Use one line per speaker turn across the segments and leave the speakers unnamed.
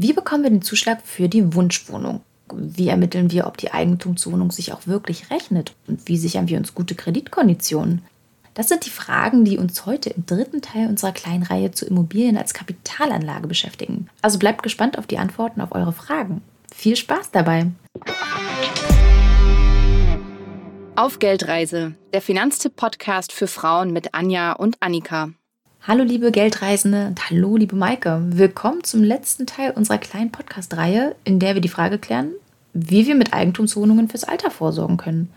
Wie bekommen wir den Zuschlag für die Wunschwohnung? Wie ermitteln wir, ob die Eigentumswohnung sich auch wirklich rechnet? Und wie sichern wir uns gute Kreditkonditionen? Das sind die Fragen, die uns heute im dritten Teil unserer kleinen Reihe zu Immobilien als Kapitalanlage beschäftigen. Also bleibt gespannt auf die Antworten auf eure Fragen. Viel Spaß dabei!
Auf Geldreise, der Finanztipp-Podcast für Frauen mit Anja und Annika.
Hallo liebe Geldreisende und hallo liebe Maike. Willkommen zum letzten Teil unserer kleinen Podcast-Reihe, in der wir die Frage klären, wie wir mit Eigentumswohnungen fürs Alter vorsorgen können.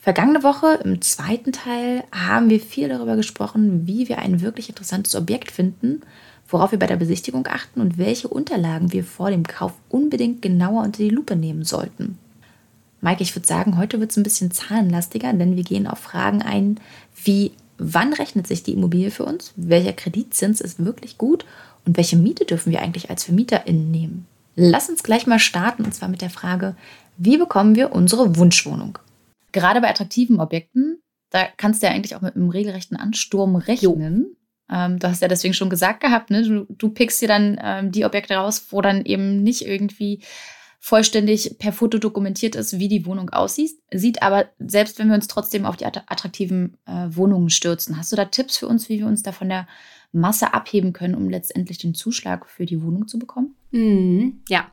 Vergangene Woche im zweiten Teil haben wir viel darüber gesprochen, wie wir ein wirklich interessantes Objekt finden, worauf wir bei der Besichtigung achten und welche Unterlagen wir vor dem Kauf unbedingt genauer unter die Lupe nehmen sollten. Maike, ich würde sagen, heute wird es ein bisschen zahlenlastiger, denn wir gehen auf Fragen ein, wie wann rechnet sich die Immobilie für uns, welcher Kreditzins ist wirklich gut und welche Miete dürfen wir eigentlich als VermieterInnen nehmen. Lass uns gleich mal starten und zwar mit der Frage, wie bekommen wir unsere Wunschwohnung? gerade bei attraktiven Objekten, da kannst du ja eigentlich auch mit einem regelrechten Ansturm rechnen. Ähm, du hast ja deswegen schon gesagt gehabt, ne? du, du pickst dir dann ähm, die Objekte raus, wo dann eben nicht irgendwie vollständig per Foto dokumentiert ist, wie die Wohnung aussieht. Sieht aber, selbst wenn wir uns trotzdem auf die attraktiven äh, Wohnungen stürzen, hast du da Tipps für uns, wie wir uns da von der Masse abheben können, um letztendlich den Zuschlag für die Wohnung zu bekommen?
Mhm, ja,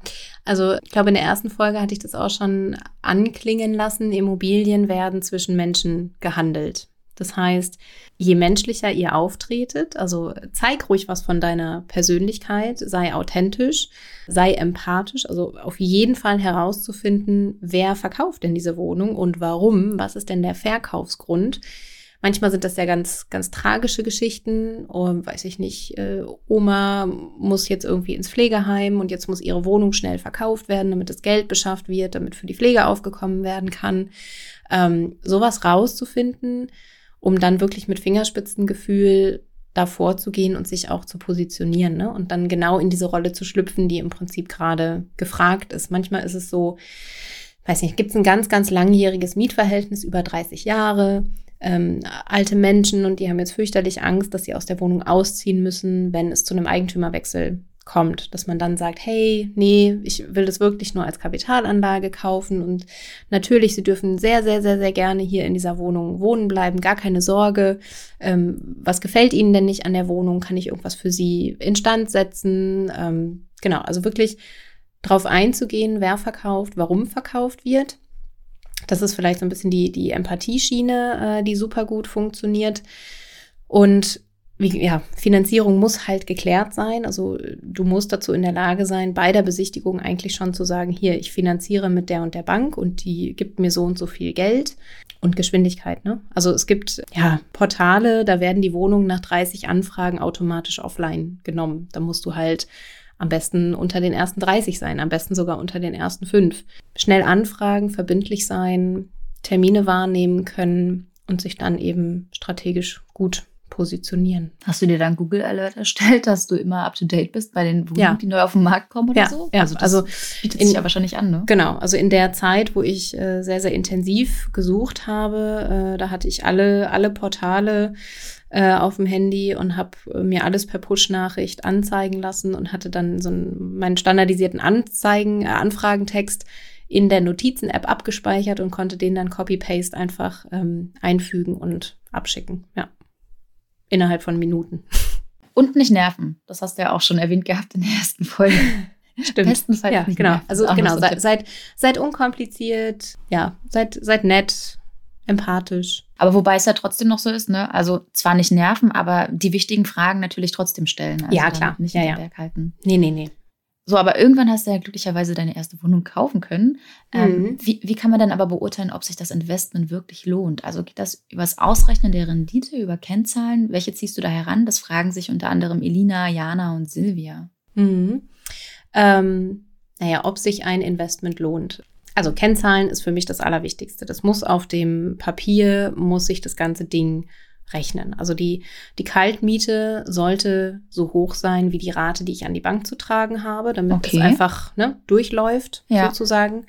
also ich glaube, in der ersten Folge hatte ich das auch schon anklingen lassen. Immobilien werden zwischen Menschen gehandelt. Das heißt, je menschlicher ihr auftretet, also zeig ruhig was von deiner Persönlichkeit, sei authentisch, sei empathisch, also auf jeden Fall herauszufinden, wer verkauft denn diese Wohnung und warum, was ist denn der Verkaufsgrund Manchmal sind das ja ganz, ganz tragische Geschichten. Und, weiß ich nicht, äh, Oma muss jetzt irgendwie ins Pflegeheim und jetzt muss ihre Wohnung schnell verkauft werden, damit das Geld beschafft wird, damit für die Pflege aufgekommen werden kann. Ähm, sowas rauszufinden, um dann wirklich mit Fingerspitzengefühl davor zu gehen und sich auch zu positionieren ne? und dann genau in diese Rolle zu schlüpfen, die im Prinzip gerade gefragt ist. Manchmal ist es so, weiß nicht, gibt es ein ganz, ganz langjähriges Mietverhältnis über 30 Jahre ähm, alte Menschen und die haben jetzt fürchterlich Angst, dass sie aus der Wohnung ausziehen müssen, wenn es zu einem Eigentümerwechsel kommt, dass man dann sagt, hey, nee, ich will das wirklich nur als Kapitalanlage kaufen und natürlich, sie dürfen sehr, sehr, sehr, sehr gerne hier in dieser Wohnung wohnen bleiben, gar keine Sorge. Ähm, was gefällt Ihnen denn nicht an der Wohnung? Kann ich irgendwas für Sie instand setzen? Ähm, genau, also wirklich drauf einzugehen, wer verkauft, warum verkauft wird das ist vielleicht so ein bisschen die, die Empathieschiene, äh, die super gut funktioniert. Und wie, ja, Finanzierung muss halt geklärt sein. Also du musst dazu in der Lage sein, bei der Besichtigung eigentlich schon zu sagen, hier, ich finanziere mit der und der Bank und die gibt mir so und so viel Geld und Geschwindigkeit. Ne? Also es gibt ja Portale, da werden die Wohnungen nach 30 Anfragen automatisch offline genommen. Da musst du halt am besten unter den ersten 30 sein, am besten sogar unter den ersten fünf. Schnell anfragen, verbindlich sein, Termine wahrnehmen können und sich dann eben strategisch gut positionieren.
Hast du dir dann Google Alert erstellt, dass du immer up to date bist bei den Wohnungen, ja. die neu auf den Markt kommen oder
ja,
so?
Ja, also, also
bietet in, sich ja wahrscheinlich an, ne?
Genau, also in der Zeit, wo ich äh, sehr, sehr intensiv gesucht habe, äh, da hatte ich alle, alle Portale äh, auf dem Handy und habe äh, mir alles per Push-Nachricht anzeigen lassen und hatte dann so einen, meinen standardisierten Anzeigen, äh, Anfragentext in der Notizen-App abgespeichert und konnte den dann Copy-Paste einfach ähm, einfügen und abschicken. Ja. Innerhalb von Minuten.
Und nicht nerven. Das hast du ja auch schon erwähnt gehabt in der ersten Folge.
Stimmt. Bestenfalls ja, genau. Also genau, seid, seid, seid unkompliziert, ja, seid, seid nett, empathisch.
Aber wobei es ja trotzdem noch so ist, ne? Also zwar nicht nerven, aber die wichtigen Fragen natürlich trotzdem stellen. Also
ja, klar.
Nicht
ja,
in
ja.
Berg halten.
Nee, nee, nee.
So, aber irgendwann hast du ja glücklicherweise deine erste Wohnung kaufen können. Ähm, mhm. wie, wie kann man dann aber beurteilen, ob sich das Investment wirklich lohnt? Also geht das über das Ausrechnen der Rendite, über Kennzahlen? Welche ziehst du da heran? Das fragen sich unter anderem Elina, Jana und Silvia.
Mhm. Ähm, naja, ob sich ein Investment lohnt. Also Kennzahlen ist für mich das Allerwichtigste. Das muss auf dem Papier, muss sich das ganze Ding rechnen. Also die, die Kaltmiete sollte so hoch sein wie die Rate, die ich an die Bank zu tragen habe, damit okay. es einfach ne, durchläuft, ja. sozusagen.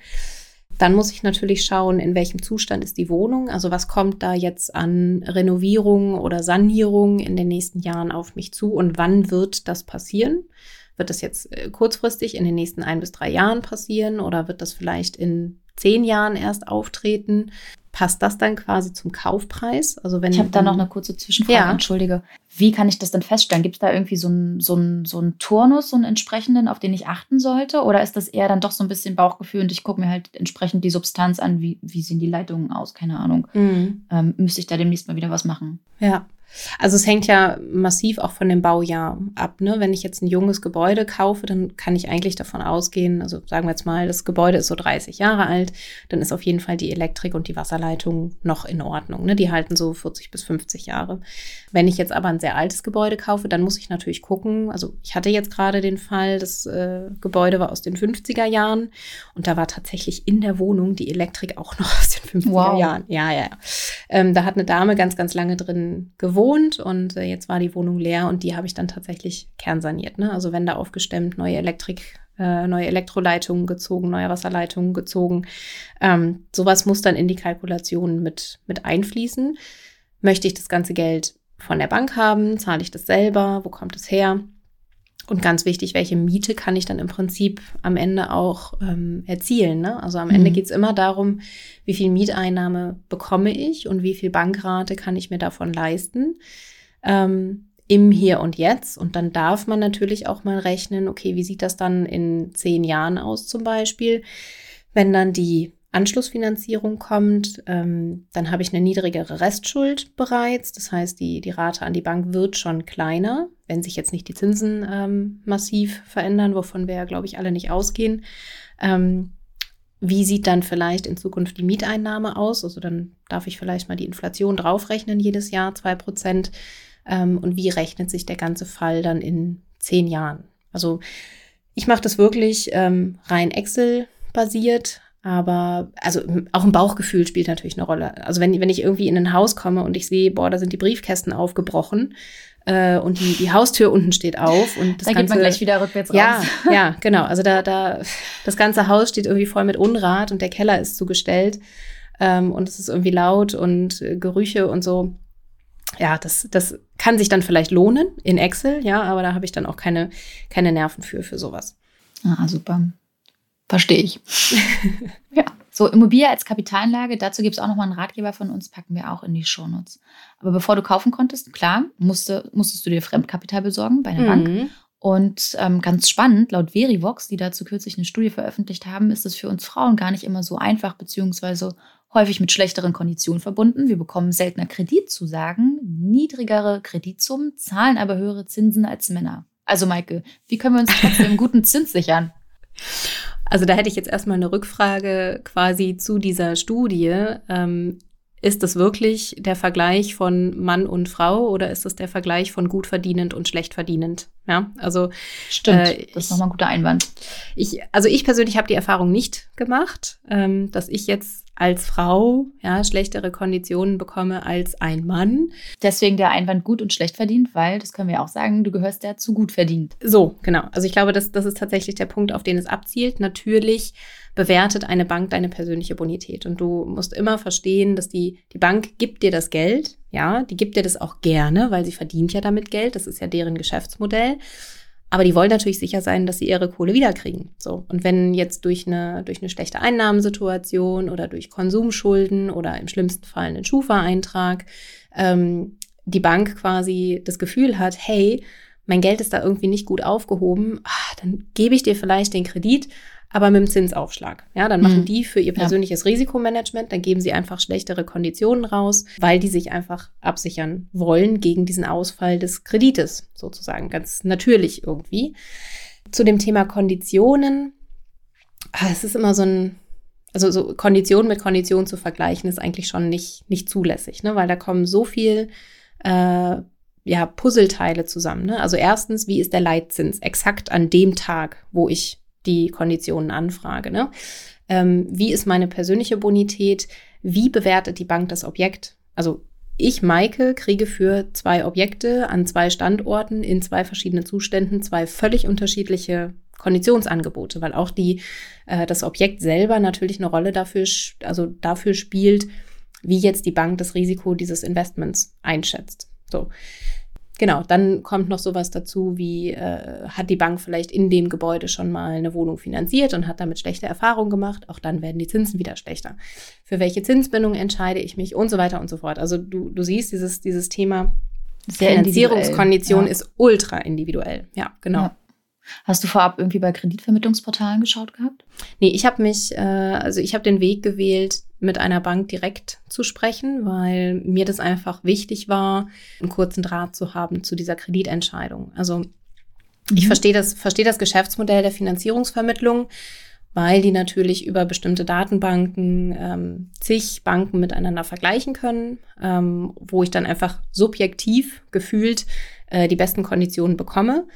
Dann muss ich natürlich schauen, in welchem Zustand ist die Wohnung. Also was kommt da jetzt an Renovierung oder Sanierung in den nächsten Jahren auf mich zu und wann wird das passieren? Wird das jetzt äh, kurzfristig in den nächsten ein bis drei Jahren passieren oder wird das vielleicht in zehn Jahren erst auftreten? Passt das dann quasi zum Kaufpreis?
Also wenn ich habe da noch eine kurze Zwischenfrage, ja. entschuldige. Wie kann ich das denn feststellen? Gibt es da irgendwie so einen so so ein Turnus, so einen entsprechenden, auf den ich achten sollte? Oder ist das eher dann doch so ein bisschen Bauchgefühl und ich gucke mir halt entsprechend die Substanz an, wie, wie sehen die Leitungen aus? Keine Ahnung. Mhm. Ähm, müsste ich da demnächst mal wieder was machen?
Ja. Also es hängt ja massiv auch von dem Baujahr ab. Ne? Wenn ich jetzt ein junges Gebäude kaufe, dann kann ich eigentlich davon ausgehen, also sagen wir jetzt mal, das Gebäude ist so 30 Jahre alt, dann ist auf jeden Fall die Elektrik und die Wasserleitung noch in Ordnung. Ne? Die halten so 40 bis 50 Jahre. Wenn ich jetzt aber ein sehr altes Gebäude kaufe, dann muss ich natürlich gucken. Also ich hatte jetzt gerade den Fall, das äh, Gebäude war aus den 50er Jahren und da war tatsächlich in der Wohnung die Elektrik auch noch aus den 50er wow. Jahren. Ja, ja, ja. Ähm, da hat eine Dame ganz, ganz lange drin gewohnt gewohnt und äh, jetzt war die Wohnung leer und die habe ich dann tatsächlich kernsaniert. Ne? Also Wände aufgestemmt, neue Elektrik, äh, neue Elektroleitungen gezogen, neue Wasserleitungen gezogen. Ähm, sowas muss dann in die Kalkulation mit, mit einfließen. Möchte ich das ganze Geld von der Bank haben? Zahle ich das selber? Wo kommt es her? Und ganz wichtig, welche Miete kann ich dann im Prinzip am Ende auch ähm, erzielen? Ne? Also am Ende mhm. geht es immer darum, wie viel Mieteinnahme bekomme ich und wie viel Bankrate kann ich mir davon leisten. Ähm, im Hier und Jetzt. Und dann darf man natürlich auch mal rechnen, okay, wie sieht das dann in zehn Jahren aus zum Beispiel? Wenn dann die Anschlussfinanzierung kommt, ähm, dann habe ich eine niedrigere Restschuld bereits. Das heißt, die, die Rate an die Bank wird schon kleiner, wenn sich jetzt nicht die Zinsen ähm, massiv verändern, wovon wir ja, glaube ich, alle nicht ausgehen. Ähm, wie sieht dann vielleicht in Zukunft die Mieteinnahme aus? Also dann darf ich vielleicht mal die Inflation draufrechnen jedes Jahr, zwei Prozent. Ähm, und wie rechnet sich der ganze Fall dann in zehn Jahren? Also ich mache das wirklich ähm, rein Excel basiert, aber also auch ein Bauchgefühl spielt natürlich eine Rolle. Also wenn, wenn ich irgendwie in ein Haus komme und ich sehe, boah, da sind die Briefkästen aufgebrochen äh, und die, die Haustür unten steht auf und
das da Ganze, geht man gleich wieder rückwärts
ja, raus. Ja, ja, genau. Also da, da, das ganze Haus steht irgendwie voll mit Unrat und der Keller ist zugestellt ähm, und es ist irgendwie laut und äh, Gerüche und so. Ja, das, das kann sich dann vielleicht lohnen in Excel, ja, aber da habe ich dann auch keine, keine Nerven für, für sowas.
Ah, super. Verstehe ich. ja. So, Immobilie als Kapitalanlage, dazu gibt es auch nochmal einen Ratgeber von uns, packen wir auch in die Shownotes. Aber bevor du kaufen konntest, klar, musste, musstest du dir Fremdkapital besorgen bei einer mhm. Bank. Und ähm, ganz spannend, laut Verivox, die dazu kürzlich eine Studie veröffentlicht haben, ist es für uns Frauen gar nicht immer so einfach, beziehungsweise häufig mit schlechteren Konditionen verbunden. Wir bekommen seltener Kreditzusagen, niedrigere Kreditsummen, zahlen aber höhere Zinsen als Männer. Also Maike, wie können wir uns trotzdem einen guten Zins sichern?
Also da hätte ich jetzt erstmal eine Rückfrage quasi zu dieser Studie. Ähm, ist das wirklich der Vergleich von Mann und Frau oder ist das der Vergleich von gut verdienend und schlecht verdienend? Ja, also
stimmt. Äh, das ist nochmal ein guter Einwand.
Ich, also ich persönlich habe die Erfahrung nicht gemacht, ähm, dass ich jetzt als Frau ja, schlechtere Konditionen bekomme als ein Mann.
Deswegen der Einwand gut und schlecht verdient, weil, das können wir auch sagen, du gehörst ja zu gut verdient.
So, genau. Also ich glaube, das, das ist tatsächlich der Punkt, auf den es abzielt. Natürlich bewertet eine Bank deine persönliche Bonität. Und du musst immer verstehen, dass die, die Bank gibt dir das Geld, ja, die gibt dir das auch gerne, weil sie verdient ja damit Geld. Das ist ja deren Geschäftsmodell. Aber die wollen natürlich sicher sein, dass sie ihre Kohle wiederkriegen. So. Und wenn jetzt durch eine, durch eine schlechte Einnahmensituation oder durch Konsumschulden oder im schlimmsten Fall einen Schufa-Eintrag ähm, die Bank quasi das Gefühl hat, hey, mein Geld ist da irgendwie nicht gut aufgehoben, ach, dann gebe ich dir vielleicht den Kredit, aber mit dem Zinsaufschlag. Ja, dann machen mhm. die für ihr persönliches ja. Risikomanagement, dann geben sie einfach schlechtere Konditionen raus, weil die sich einfach absichern wollen gegen diesen Ausfall des Kredites, sozusagen, ganz natürlich irgendwie. Zu dem Thema Konditionen, ah, es ist immer so ein, also so Kondition mit Kondition zu vergleichen, ist eigentlich schon nicht, nicht zulässig, ne? weil da kommen so viel äh, ja, Puzzleteile zusammen. Ne? Also erstens, wie ist der Leitzins exakt an dem Tag, wo ich die Konditionen anfrage. Ne? Ähm, wie ist meine persönliche Bonität? Wie bewertet die Bank das Objekt? Also ich, Maike, kriege für zwei Objekte an zwei Standorten in zwei verschiedenen Zuständen zwei völlig unterschiedliche Konditionsangebote, weil auch die, äh, das Objekt selber natürlich eine Rolle dafür, also dafür spielt, wie jetzt die Bank das Risiko dieses Investments einschätzt. So. Genau, dann kommt noch sowas dazu, wie äh, hat die Bank vielleicht in dem Gebäude schon mal eine Wohnung finanziert und hat damit schlechte Erfahrungen gemacht. Auch dann werden die Zinsen wieder schlechter. Für welche Zinsbindung entscheide ich mich und so weiter und so fort. Also du, du siehst, dieses, dieses Thema Sehr Finanzierungskondition ja. ist ultra individuell. Ja, genau. Ja.
Hast du vorab irgendwie bei Kreditvermittlungsportalen geschaut gehabt?
Nee, ich habe mich, äh, also ich habe den Weg gewählt, mit einer Bank direkt zu sprechen, weil mir das einfach wichtig war, einen kurzen Draht zu haben zu dieser Kreditentscheidung. Also mhm. ich verstehe das, verstehe das Geschäftsmodell der Finanzierungsvermittlung, weil die natürlich über bestimmte Datenbanken ähm, zig Banken miteinander vergleichen können, ähm, wo ich dann einfach subjektiv gefühlt äh, die besten Konditionen bekomme.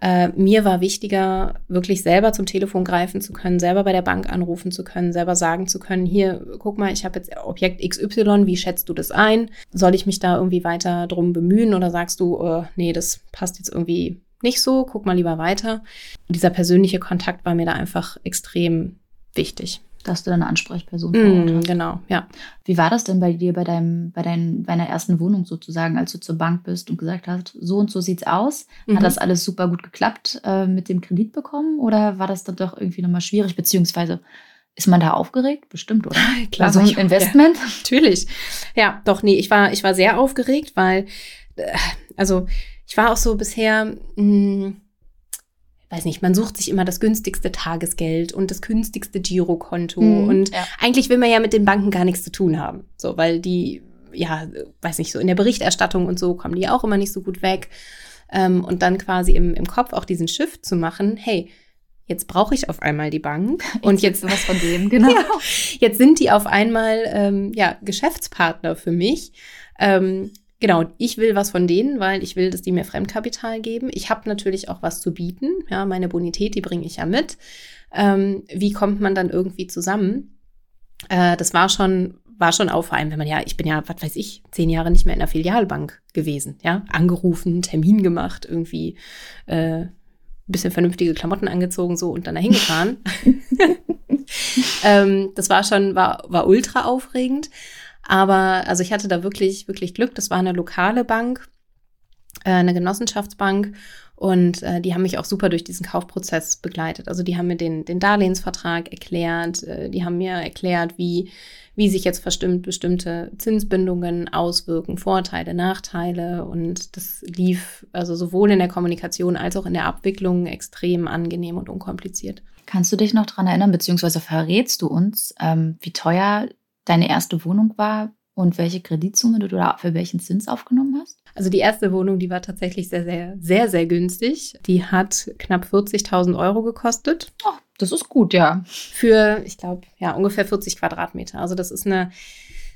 Äh, mir war wichtiger, wirklich selber zum Telefon greifen zu können, selber bei der Bank anrufen zu können, selber sagen zu können, hier, guck mal, ich habe jetzt Objekt XY, wie schätzt du das ein? Soll ich mich da irgendwie weiter drum bemühen oder sagst du, äh, nee, das passt jetzt irgendwie nicht so, guck mal lieber weiter. Dieser persönliche Kontakt war mir da einfach extrem wichtig
dass du deine Ansprechperson
mm, Genau, ja.
Wie war das denn bei dir bei deinem, bei dein, bei deiner ersten Wohnung sozusagen, als du zur Bank bist und gesagt hast, so und so sieht's aus? Mhm. Hat das alles super gut geklappt äh, mit dem Kredit bekommen oder war das dann doch irgendwie nochmal schwierig? Beziehungsweise ist man da aufgeregt? Bestimmt, oder?
Klar, so ein Investment? Ja, natürlich. Ja, doch, nee, ich war, ich war sehr aufgeregt, weil, äh, also ich war auch so bisher. Mh, hm, weiß nicht, man sucht sich immer das günstigste Tagesgeld und das günstigste Girokonto. Mhm, und ja. eigentlich will man ja mit den Banken gar nichts zu tun haben. So, weil die, ja, weiß nicht, so in der Berichterstattung und so kommen die auch immer nicht so gut weg. Ähm, und dann quasi im, im Kopf auch diesen Shift zu machen, hey, jetzt brauche ich auf einmal die Bank und jetzt,
jetzt was von dem, genau. ja,
jetzt sind die auf einmal ähm, ja Geschäftspartner für mich. Ähm, Genau, ich will was von denen, weil ich will, dass die mir Fremdkapital geben. Ich habe natürlich auch was zu bieten. Ja, meine Bonität, die bringe ich ja mit. Ähm, wie kommt man dann irgendwie zusammen? Äh, das war schon, war schon auf, vor allem, wenn man ja, ich bin ja, was weiß ich, zehn Jahre nicht mehr in der Filialbank gewesen. Ja, angerufen, Termin gemacht, irgendwie äh, bisschen vernünftige Klamotten angezogen so und dann dahin gefahren. ähm, das war schon, war, war ultra aufregend. Aber also ich hatte da wirklich, wirklich Glück. Das war eine lokale Bank, äh, eine Genossenschaftsbank. Und äh, die haben mich auch super durch diesen Kaufprozess begleitet. Also die haben mir den, den Darlehensvertrag erklärt, äh, die haben mir erklärt, wie, wie sich jetzt verstimmt bestimmte Zinsbindungen auswirken, Vorteile, Nachteile. Und das lief also sowohl in der Kommunikation als auch in der Abwicklung extrem angenehm und unkompliziert.
Kannst du dich noch daran erinnern, beziehungsweise verrätst du uns, ähm, wie teuer deine erste Wohnung war und welche Kreditsumme du da für welchen Zins aufgenommen hast?
Also die erste Wohnung, die war tatsächlich sehr, sehr, sehr, sehr günstig. Die hat knapp 40.000 Euro gekostet.
Oh, das ist gut, ja.
Für, ich glaube, ja, ungefähr 40 Quadratmeter. Also das ist eine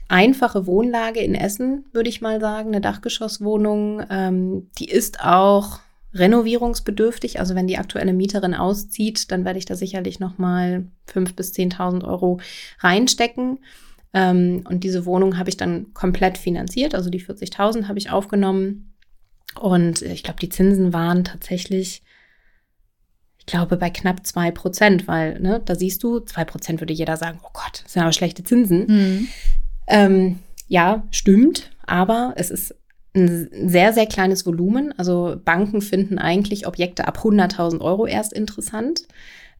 einfache Wohnlage in Essen, würde ich mal sagen, eine Dachgeschosswohnung. Ähm, die ist auch renovierungsbedürftig. Also wenn die aktuelle Mieterin auszieht, dann werde ich da sicherlich noch mal 5.000 bis 10.000 Euro reinstecken. Ähm, und diese Wohnung habe ich dann komplett finanziert. Also die 40.000 habe ich aufgenommen. Und ich glaube, die Zinsen waren tatsächlich, ich glaube, bei knapp 2 Prozent, weil, ne, da siehst du, 2 Prozent würde jeder sagen, oh Gott, das sind aber schlechte Zinsen. Mhm. Ähm, ja, stimmt, aber es ist ein sehr, sehr kleines Volumen. Also Banken finden eigentlich Objekte ab 100.000 Euro erst interessant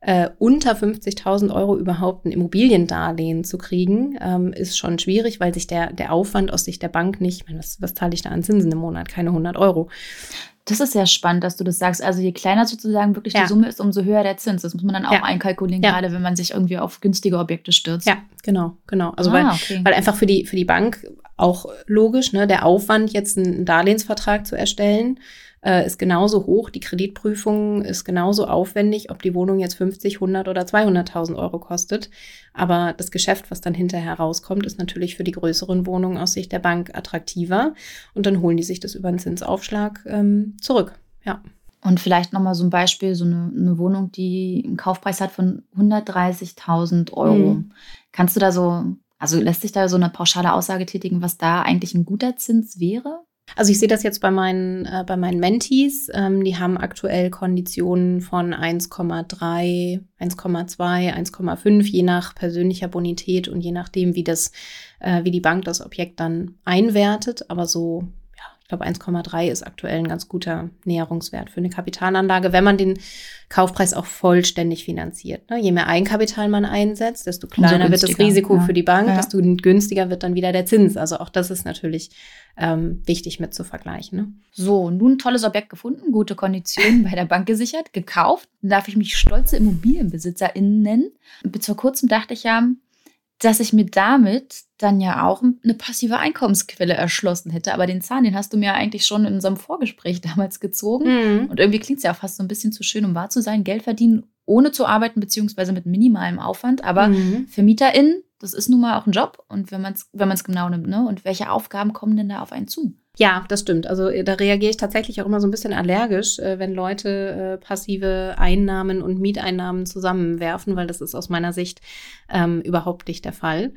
äh, unter 50.000 Euro überhaupt ein Immobiliendarlehen zu kriegen, ähm, ist schon schwierig, weil sich der, der Aufwand aus Sicht der Bank nicht, meine, was, was zahle ich da an Zinsen im Monat? Keine 100 Euro.
Das ist sehr spannend, dass du das sagst. Also je kleiner sozusagen wirklich ja. die Summe ist, umso höher der Zins. Das muss man dann auch ja. einkalkulieren, ja. gerade wenn man sich irgendwie auf günstige Objekte stürzt.
Ja, genau, genau. Also ah, weil, okay. weil einfach für die, für die Bank auch logisch, ne, der Aufwand, jetzt einen Darlehensvertrag zu erstellen, äh, ist genauso hoch. Die Kreditprüfung ist genauso aufwendig, ob die Wohnung jetzt 50, 100 oder 200.000 Euro kostet. Aber das Geschäft, was dann hinterher rauskommt, ist natürlich für die größeren Wohnungen aus Sicht der Bank attraktiver. Und dann holen die sich das über einen Zinsaufschlag ähm, zurück. Ja.
Und vielleicht nochmal so ein Beispiel, so eine, eine, Wohnung, die einen Kaufpreis hat von 130.000 Euro. Mhm. Kannst du da so, also lässt sich da so eine pauschale Aussage tätigen, was da eigentlich ein guter Zins wäre?
Also ich sehe das jetzt bei meinen, äh, bei meinen Mentees. Ähm, die haben aktuell Konditionen von 1,3, 1,2, 1,5, je nach persönlicher Bonität und je nachdem, wie das, äh, wie die Bank das Objekt dann einwertet. Aber so, ich glaube 1,3 ist aktuell ein ganz guter Näherungswert für eine Kapitalanlage, wenn man den Kaufpreis auch vollständig finanziert. Ne? Je mehr Eigenkapital man einsetzt, desto kleiner wird das Risiko ja. für die Bank, ja. desto günstiger wird dann wieder der Zins. Also auch das ist natürlich ähm, wichtig mit zu vergleichen. Ne?
So, nun tolles Objekt gefunden, gute Konditionen bei der Bank gesichert, gekauft. Darf ich mich stolze ImmobilienbesitzerInnen nennen. Bis vor kurzem dachte ich ja, dass ich mir damit dann ja auch eine passive Einkommensquelle erschlossen hätte. Aber den Zahn, den hast du mir eigentlich schon in unserem Vorgespräch damals gezogen. Mhm. Und irgendwie klingt es ja auch fast so ein bisschen zu schön, um wahr zu sein. Geld verdienen, ohne zu arbeiten, beziehungsweise mit minimalem Aufwand. Aber mhm. VermieterInnen, das ist nun mal auch ein Job. Und wenn man es wenn genau nimmt, ne? Und welche Aufgaben kommen denn da auf einen zu?
Ja, das stimmt. Also äh, da reagiere ich tatsächlich auch immer so ein bisschen allergisch, äh, wenn Leute äh, passive Einnahmen und Mieteinnahmen zusammenwerfen, weil das ist aus meiner Sicht ähm, überhaupt nicht der Fall.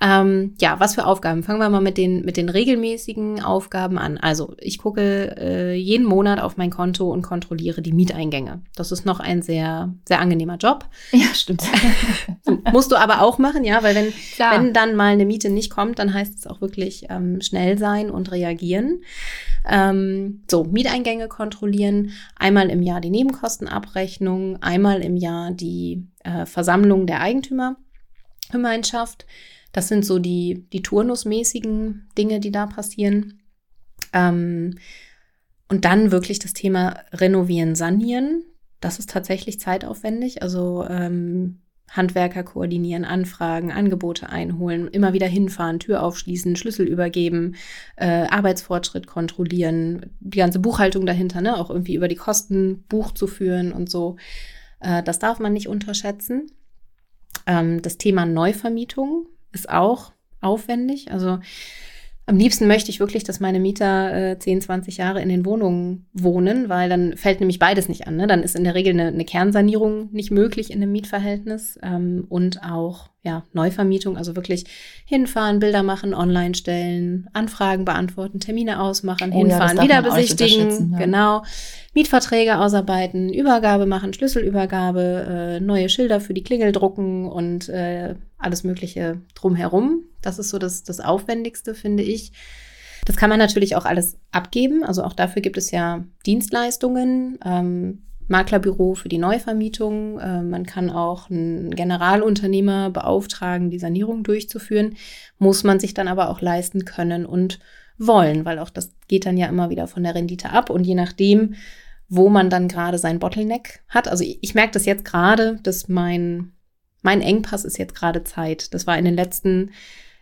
Ähm, ja, was für Aufgaben? Fangen wir mal mit den, mit den regelmäßigen Aufgaben an. Also ich gucke äh, jeden Monat auf mein Konto und kontrolliere die Mieteingänge. Das ist noch ein sehr, sehr angenehmer Job.
Ja, stimmt.
Musst du aber auch machen, ja, weil wenn, wenn dann mal eine Miete nicht kommt, dann heißt es auch wirklich ähm, schnell sein und reagieren. Ähm, so, Mieteingänge kontrollieren, einmal im Jahr die Nebenkostenabrechnung, einmal im Jahr die äh, Versammlung der Eigentümergemeinschaft. Das sind so die, die turnusmäßigen Dinge, die da passieren. Ähm, und dann wirklich das Thema Renovieren, Sanieren. Das ist tatsächlich zeitaufwendig. Also ähm, Handwerker koordinieren, Anfragen, Angebote einholen, immer wieder hinfahren, Tür aufschließen, Schlüssel übergeben, äh, Arbeitsfortschritt kontrollieren, die ganze Buchhaltung dahinter, ne, auch irgendwie über die Kosten Buch zu führen und so. Äh, das darf man nicht unterschätzen. Ähm, das Thema Neuvermietung ist auch aufwendig. Also am liebsten möchte ich wirklich, dass meine Mieter äh, 10, 20 Jahre in den Wohnungen wohnen, weil dann fällt nämlich beides nicht an. Ne? Dann ist in der Regel eine, eine Kernsanierung nicht möglich in einem Mietverhältnis ähm, und auch ja, Neuvermietung, also wirklich hinfahren, Bilder machen, online stellen, Anfragen beantworten, Termine ausmachen, oh, hinfahren, ja, wieder besichtigen, ja. genau, Mietverträge ausarbeiten, Übergabe machen, Schlüsselübergabe, äh, neue Schilder für die Klingel drucken und äh, alles Mögliche drumherum. Das ist so das, das Aufwendigste, finde ich. Das kann man natürlich auch alles abgeben. Also auch dafür gibt es ja Dienstleistungen. Ähm, Maklerbüro für die Neuvermietung. Äh, man kann auch einen Generalunternehmer beauftragen, die Sanierung durchzuführen. Muss man sich dann aber auch leisten können und wollen, weil auch das geht dann ja immer wieder von der Rendite ab. Und je nachdem, wo man dann gerade sein Bottleneck hat. Also ich, ich merke das jetzt gerade, dass mein, mein Engpass ist jetzt gerade Zeit. Das war in den letzten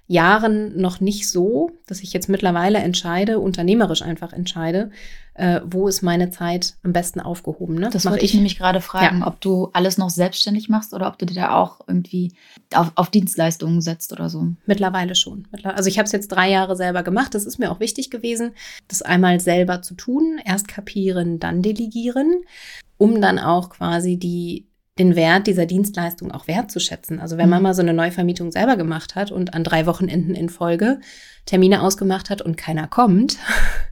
Jahren noch nicht so, dass ich jetzt mittlerweile entscheide, unternehmerisch einfach entscheide, äh, wo ist meine Zeit am besten aufgehoben. Ne?
Das wollte ich, ich nämlich gerade fragen, ja. ob du alles noch selbstständig machst oder ob du dir da auch irgendwie auf, auf Dienstleistungen setzt oder so.
Mittlerweile schon. Also ich habe es jetzt drei Jahre selber gemacht. Das ist mir auch wichtig gewesen, das einmal selber zu tun. Erst kapieren, dann delegieren, um dann auch quasi die den Wert dieser Dienstleistung auch wertzuschätzen. Also wenn man mhm. mal so eine Neuvermietung selber gemacht hat und an drei Wochenenden in Folge Termine ausgemacht hat und keiner kommt,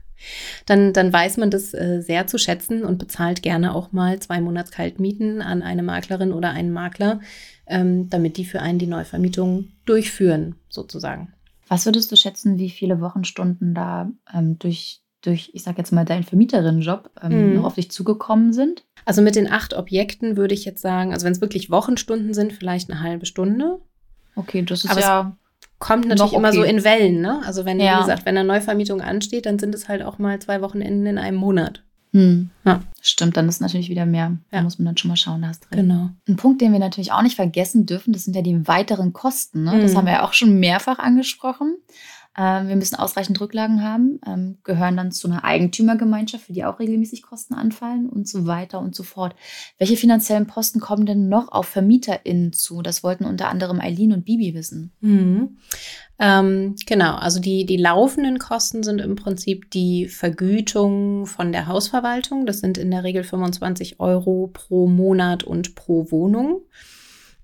dann, dann weiß man das äh, sehr zu schätzen und bezahlt gerne auch mal zwei Monats Kaltmieten an eine Maklerin oder einen Makler, ähm, damit die für einen die Neuvermietung durchführen, sozusagen.
Was würdest du schätzen, wie viele Wochenstunden da ähm, durch durch, ich sag jetzt mal, deinen Vermieterinnenjob ähm, noch auf dich zugekommen sind?
Also mit den acht Objekten würde ich jetzt sagen, also wenn es wirklich Wochenstunden sind, vielleicht eine halbe Stunde.
Okay, das ist Aber ja.
Kommt natürlich okay. immer so in Wellen, ne? Also wenn, ja. wie gesagt, wenn eine Neuvermietung ansteht, dann sind es halt auch mal zwei Wochenenden in einem Monat.
Hm. Ja. Stimmt, dann ist natürlich wieder mehr. Ja. Da muss man dann schon mal schauen, da hast
drin. Genau.
Ein Punkt, den wir natürlich auch nicht vergessen dürfen, das sind ja die weiteren Kosten. Ne? Mhm. Das haben wir ja auch schon mehrfach angesprochen. Ähm, wir müssen ausreichend Rücklagen haben, ähm, gehören dann zu einer Eigentümergemeinschaft, für die auch regelmäßig Kosten anfallen und so weiter und so fort. Welche finanziellen Posten kommen denn noch auf VermieterInnen zu? Das wollten unter anderem Eileen und Bibi wissen.
Mhm. Ähm, genau, also die, die laufenden Kosten sind im Prinzip die Vergütung von der Hausverwaltung. Das sind in der Regel 25 Euro pro Monat und pro Wohnung.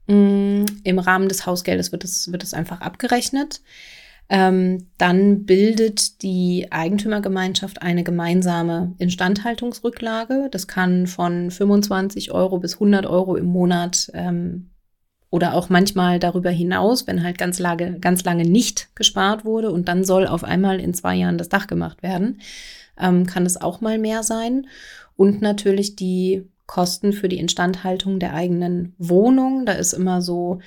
Mm, Im Rahmen des Hausgeldes wird es, wird einfach abgerechnet ähm, dann bildet die Eigentümergemeinschaft eine gemeinsame Instandhaltungsrücklage. Das kann von 25 Euro bis 100 Euro im Monat ähm, oder auch manchmal darüber hinaus, wenn halt ganz lange, ganz lange nicht gespart wurde und dann soll auf einmal in zwei Jahren das Dach gemacht werden, ähm, kann es auch mal mehr sein. Und natürlich die Kosten für die Instandhaltung der eigenen Wohnung. Da ist immer so,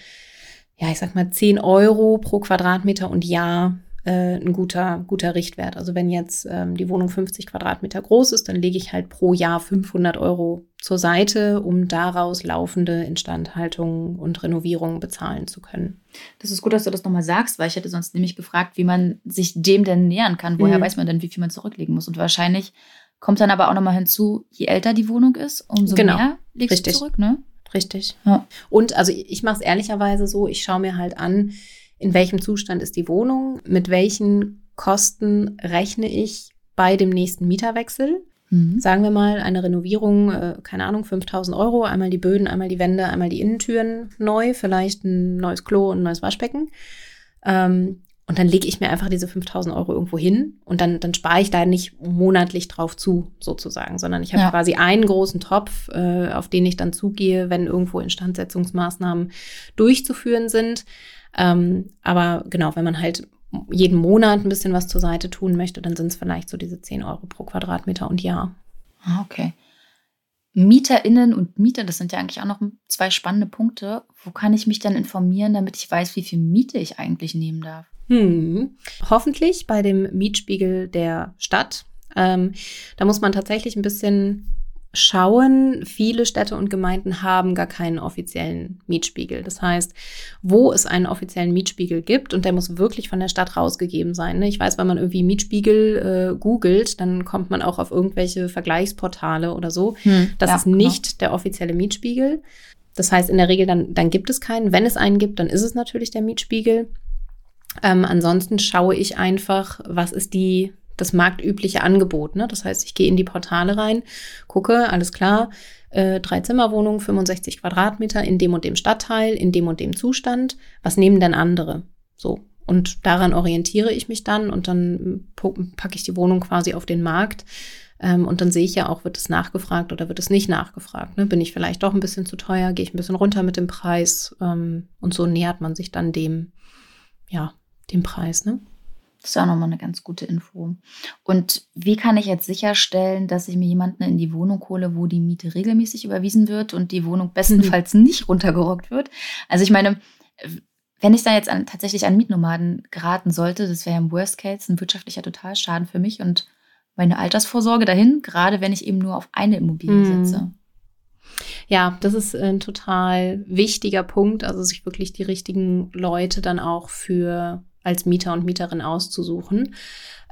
ja, ich sag mal 10 Euro pro Quadratmeter und Jahr äh, ein guter, guter Richtwert. Also wenn jetzt ähm, die Wohnung 50 Quadratmeter groß ist, dann lege ich halt pro Jahr 500 Euro zur Seite, um daraus laufende Instandhaltung und Renovierung bezahlen zu können.
Das ist gut, dass du das nochmal sagst, weil ich hätte sonst nämlich gefragt, wie man sich dem denn nähern kann. Woher mhm. weiß man denn, wie viel man zurücklegen muss? Und wahrscheinlich kommt dann aber auch nochmal hinzu, je älter die Wohnung ist, umso genau. mehr legst Richtig. du zurück, ne?
Richtig. Ja. Und also ich mache es ehrlicherweise so, ich schaue mir halt an, in welchem Zustand ist die Wohnung, mit welchen Kosten rechne ich bei dem nächsten Mieterwechsel. Mhm. Sagen wir mal, eine Renovierung, äh, keine Ahnung, 5000 Euro, einmal die Böden, einmal die Wände, einmal die Innentüren neu, vielleicht ein neues Klo und ein neues Waschbecken. Ähm, und dann lege ich mir einfach diese 5000 Euro irgendwo hin und dann, dann spare ich da nicht monatlich drauf zu, sozusagen, sondern ich habe ja. quasi einen großen Topf, äh, auf den ich dann zugehe, wenn irgendwo Instandsetzungsmaßnahmen durchzuführen sind. Ähm, aber genau, wenn man halt jeden Monat ein bisschen was zur Seite tun möchte, dann sind es vielleicht so diese 10 Euro pro Quadratmeter und Jahr.
Ah, okay. MieterInnen und Mieter, das sind ja eigentlich auch noch zwei spannende Punkte. Wo kann ich mich dann informieren, damit ich weiß, wie viel Miete ich eigentlich nehmen darf?
Hm. Hoffentlich bei dem Mietspiegel der Stadt. Ähm, da muss man tatsächlich ein bisschen schauen, viele Städte und Gemeinden haben gar keinen offiziellen Mietspiegel. Das heißt, wo es einen offiziellen Mietspiegel gibt, und der muss wirklich von der Stadt rausgegeben sein. Ne? Ich weiß, wenn man irgendwie Mietspiegel äh, googelt, dann kommt man auch auf irgendwelche Vergleichsportale oder so. Hm, das ja, ist genau. nicht genau. der offizielle Mietspiegel. Das heißt, in der Regel dann, dann gibt es keinen. Wenn es einen gibt, dann ist es natürlich der Mietspiegel. Ähm, ansonsten schaue ich einfach, was ist die das marktübliche Angebot. Ne? Das heißt, ich gehe in die Portale rein, gucke, alles klar, äh, drei Zimmerwohnungen, 65 Quadratmeter in dem und dem Stadtteil, in dem und dem Zustand. Was nehmen denn andere? So. Und daran orientiere ich mich dann und dann packe ich die Wohnung quasi auf den Markt. Ähm, und dann sehe ich ja auch, wird es nachgefragt oder wird es nicht nachgefragt. Ne? Bin ich vielleicht doch ein bisschen zu teuer, gehe ich ein bisschen runter mit dem Preis ähm, und so nähert man sich dann dem, ja, dem Preis. Ne?
Das ist auch nochmal eine ganz gute Info. Und wie kann ich jetzt sicherstellen, dass ich mir jemanden in die Wohnung hole, wo die Miete regelmäßig überwiesen wird und die Wohnung bestenfalls mhm. nicht runtergerockt wird? Also ich meine, wenn ich da jetzt an, tatsächlich an Mietnomaden geraten sollte, das wäre ja im Worst Case ein wirtschaftlicher Totalschaden für mich und meine Altersvorsorge dahin, gerade wenn ich eben nur auf eine Immobilie mhm. setze.
Ja, das ist ein total wichtiger Punkt, also sich wirklich die richtigen Leute dann auch für als Mieter und Mieterin auszusuchen.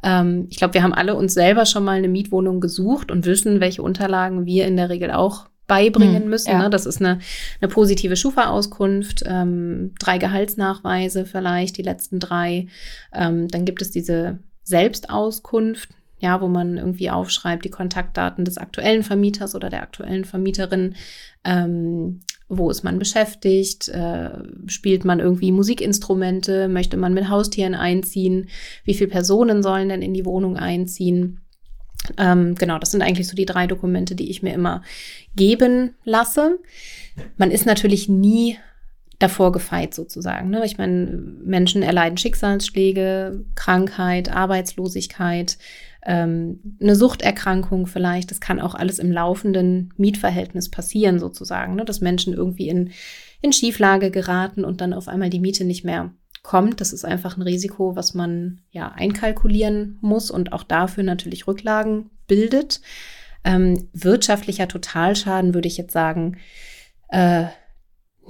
Ähm, ich glaube, wir haben alle uns selber schon mal eine Mietwohnung gesucht und wissen, welche Unterlagen wir in der Regel auch beibringen hm, müssen. Ja. Ne? Das ist eine, eine positive Schufa-Auskunft, ähm, drei Gehaltsnachweise vielleicht, die letzten drei. Ähm, dann gibt es diese Selbstauskunft, ja, wo man irgendwie aufschreibt, die Kontaktdaten des aktuellen Vermieters oder der aktuellen Vermieterin, ähm, wo ist man beschäftigt, äh, spielt man irgendwie Musikinstrumente, möchte man mit Haustieren einziehen, wie viele Personen sollen denn in die Wohnung einziehen. Ähm, genau, das sind eigentlich so die drei Dokumente, die ich mir immer geben lasse. Man ist natürlich nie davor gefeit sozusagen. Ne? Ich meine, Menschen erleiden Schicksalsschläge, Krankheit, Arbeitslosigkeit, ähm, eine Suchterkrankung vielleicht. Das kann auch alles im laufenden Mietverhältnis passieren sozusagen, ne? dass Menschen irgendwie in, in Schieflage geraten und dann auf einmal die Miete nicht mehr kommt. Das ist einfach ein Risiko, was man ja einkalkulieren muss und auch dafür natürlich Rücklagen bildet. Ähm, wirtschaftlicher Totalschaden würde ich jetzt sagen, äh,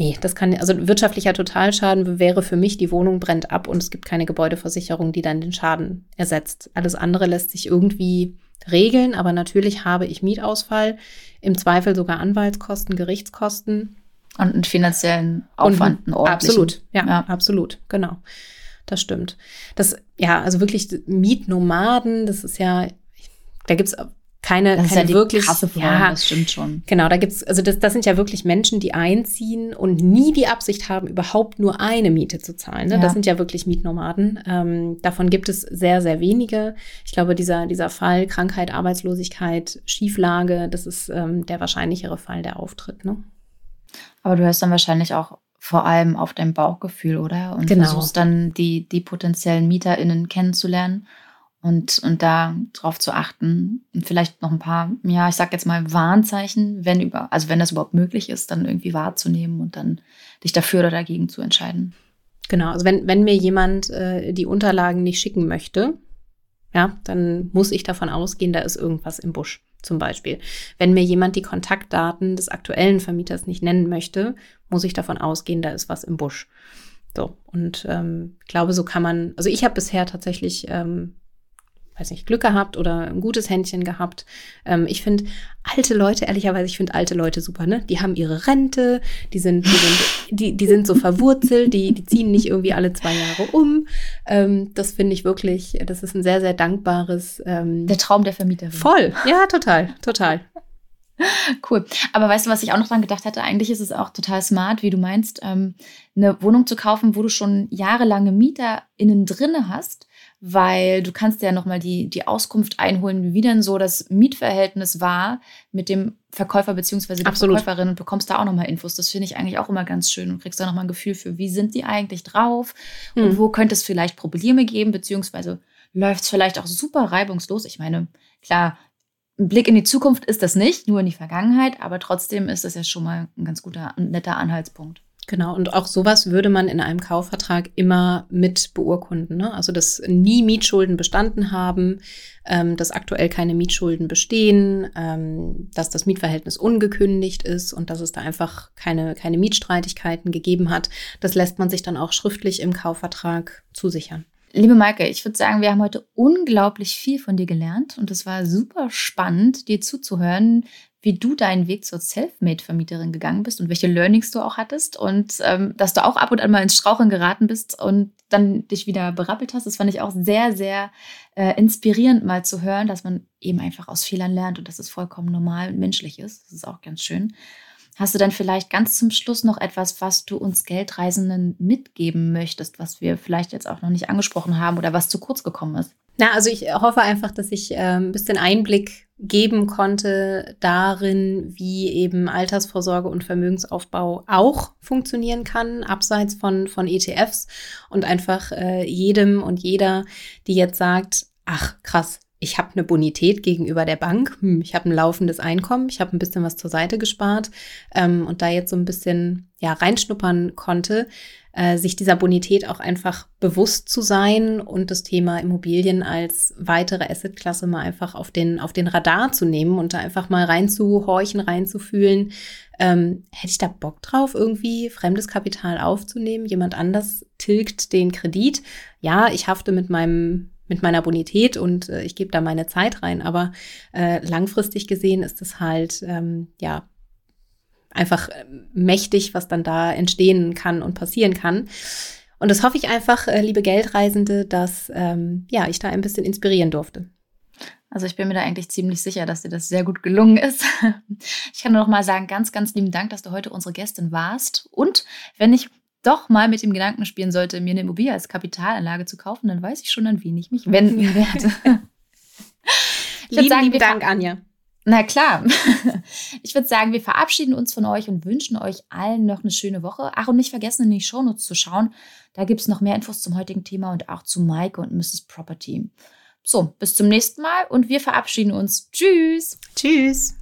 Nee, das kann, also wirtschaftlicher Totalschaden wäre für mich, die Wohnung brennt ab und es gibt keine Gebäudeversicherung, die dann den Schaden ersetzt. Alles andere lässt sich irgendwie regeln, aber natürlich habe ich Mietausfall, im Zweifel sogar Anwaltskosten, Gerichtskosten.
Und einen finanziellen Aufwand.
Und, absolut, ja, ja, absolut, genau. Das stimmt. Das, ja, also wirklich Mietnomaden, das ist ja, da gibt es keine,
das
keine
ist ja
wirklich.
Krasse Form, ja, das stimmt schon.
Genau, da gibt's, also das, das sind ja wirklich Menschen, die einziehen und nie die Absicht haben, überhaupt nur eine Miete zu zahlen. Ne? Ja. Das sind ja wirklich Mietnomaden. Ähm, davon gibt es sehr, sehr wenige. Ich glaube, dieser, dieser Fall Krankheit, Arbeitslosigkeit, Schieflage, das ist ähm, der wahrscheinlichere Fall, der auftritt. Ne?
Aber du hörst dann wahrscheinlich auch vor allem auf dein Bauchgefühl, oder? Und
Genau.
versuchst dann die, die potenziellen MieterInnen kennenzulernen und, und da drauf zu achten. Und vielleicht noch ein paar, ja, ich sag jetzt mal Warnzeichen, wenn über, also wenn das überhaupt möglich ist, dann irgendwie wahrzunehmen und dann dich dafür oder dagegen zu entscheiden.
Genau, also wenn, wenn mir jemand äh, die Unterlagen nicht schicken möchte, ja, dann muss ich davon ausgehen, da ist irgendwas im Busch, zum Beispiel. Wenn mir jemand die Kontaktdaten des aktuellen Vermieters nicht nennen möchte, muss ich davon ausgehen, da ist was im Busch. So, und ähm, ich glaube, so kann man, also ich habe bisher tatsächlich, ähm, weiß nicht, Glück gehabt oder ein gutes Händchen gehabt. Ähm, ich finde alte Leute, ehrlicherweise, ich finde alte Leute super, ne? Die haben ihre Rente, die sind, die sind, die, die sind so verwurzelt, die, die ziehen nicht irgendwie alle zwei Jahre um. Ähm, das finde ich wirklich, das ist ein sehr, sehr dankbares ähm,
Der Traum der Vermieterin.
Voll, ja, total, total.
Cool. Aber weißt du, was ich auch noch dran gedacht hatte? Eigentlich ist es auch total smart, wie du meinst, ähm, eine Wohnung zu kaufen, wo du schon jahrelange MieterInnen drinne hast, weil du kannst ja nochmal die, die Auskunft einholen, wie denn so das Mietverhältnis war mit dem Verkäufer beziehungsweise der. Verkäuferin und bekommst da auch nochmal Infos. Das finde ich eigentlich auch immer ganz schön und kriegst da nochmal ein Gefühl für, wie sind die eigentlich drauf und
Hm.
wo könnte es vielleicht Probleme geben, beziehungsweise läuft es vielleicht auch super reibungslos. Ich meine, klar, ein Blick in die Zukunft ist das nicht, nur in die Vergangenheit, aber trotzdem ist das ja schon mal ein ganz guter, ein netter Anhaltspunkt.
Genau, und auch sowas würde man in einem Kaufvertrag immer mit beurkunden. Ne? Also, dass nie Mietschulden bestanden haben, ähm, dass aktuell keine Mietschulden bestehen, ähm, dass das Mietverhältnis ungekündigt ist und dass es da einfach keine, keine Mietstreitigkeiten gegeben hat. Das lässt man sich dann auch schriftlich im Kaufvertrag zusichern.
Liebe Maike, ich würde sagen, wir haben heute unglaublich viel von dir gelernt und es war super spannend, dir zuzuhören, wie du deinen Weg zur Selfmade-Vermieterin gegangen bist und welche Learnings du auch hattest und ähm, dass du auch ab und an mal ins Straucheln geraten bist und dann dich wieder berappelt hast. Das fand ich auch sehr, sehr äh, inspirierend mal zu hören, dass man eben einfach aus Fehlern lernt und dass es vollkommen normal und menschlich ist. Das ist auch ganz schön. Hast du dann vielleicht ganz zum Schluss noch etwas, was du uns Geldreisenden mitgeben möchtest, was wir vielleicht jetzt auch noch nicht angesprochen haben oder was zu kurz gekommen ist?
Na, also ich hoffe einfach, dass ich ähm, ein bisschen Einblick geben konnte darin, wie eben Altersvorsorge und Vermögensaufbau auch funktionieren kann, abseits von, von ETFs und einfach äh, jedem und jeder, die jetzt sagt, ach krass, ich habe eine Bonität gegenüber der Bank, hm, ich habe ein laufendes Einkommen, ich habe ein bisschen was zur Seite gespart ähm, und da jetzt so ein bisschen ja reinschnuppern konnte, äh, sich dieser Bonität auch einfach bewusst zu sein und das Thema Immobilien als weitere Assetklasse mal einfach auf den, auf den Radar zu nehmen und da einfach mal reinzuhorchen, reinzufühlen. Ähm, hätte ich da Bock drauf, irgendwie fremdes Kapital aufzunehmen? Jemand anders tilgt den Kredit. Ja, ich hafte mit meinem mit meiner Bonität und äh, ich gebe da meine Zeit rein, aber äh, langfristig gesehen ist es halt ähm, ja einfach äh, mächtig, was dann da entstehen kann und passieren kann. Und das hoffe ich einfach, äh, liebe Geldreisende, dass ähm, ja, ich da ein bisschen inspirieren durfte.
Also ich bin mir da eigentlich ziemlich sicher, dass dir das sehr gut gelungen ist. Ich kann nur noch mal sagen, ganz, ganz lieben Dank, dass du heute unsere Gästin warst. Und wenn ich doch mal mit dem Gedanken spielen sollte, mir eine Immobilie als Kapitalanlage zu kaufen, dann weiß ich schon, an wen ich mich wenden werde.
Lieben,
sagen,
lieben Dank, Anja.
Na klar. Ich würde sagen, wir verabschieden uns von euch und wünschen euch allen noch eine schöne Woche. Ach, und nicht vergessen, in die Shownotes zu schauen. Da gibt es noch mehr Infos zum heutigen Thema und auch zu Maike und Mrs. Property. So, bis zum nächsten Mal und wir verabschieden uns. Tschüss.
Tschüss.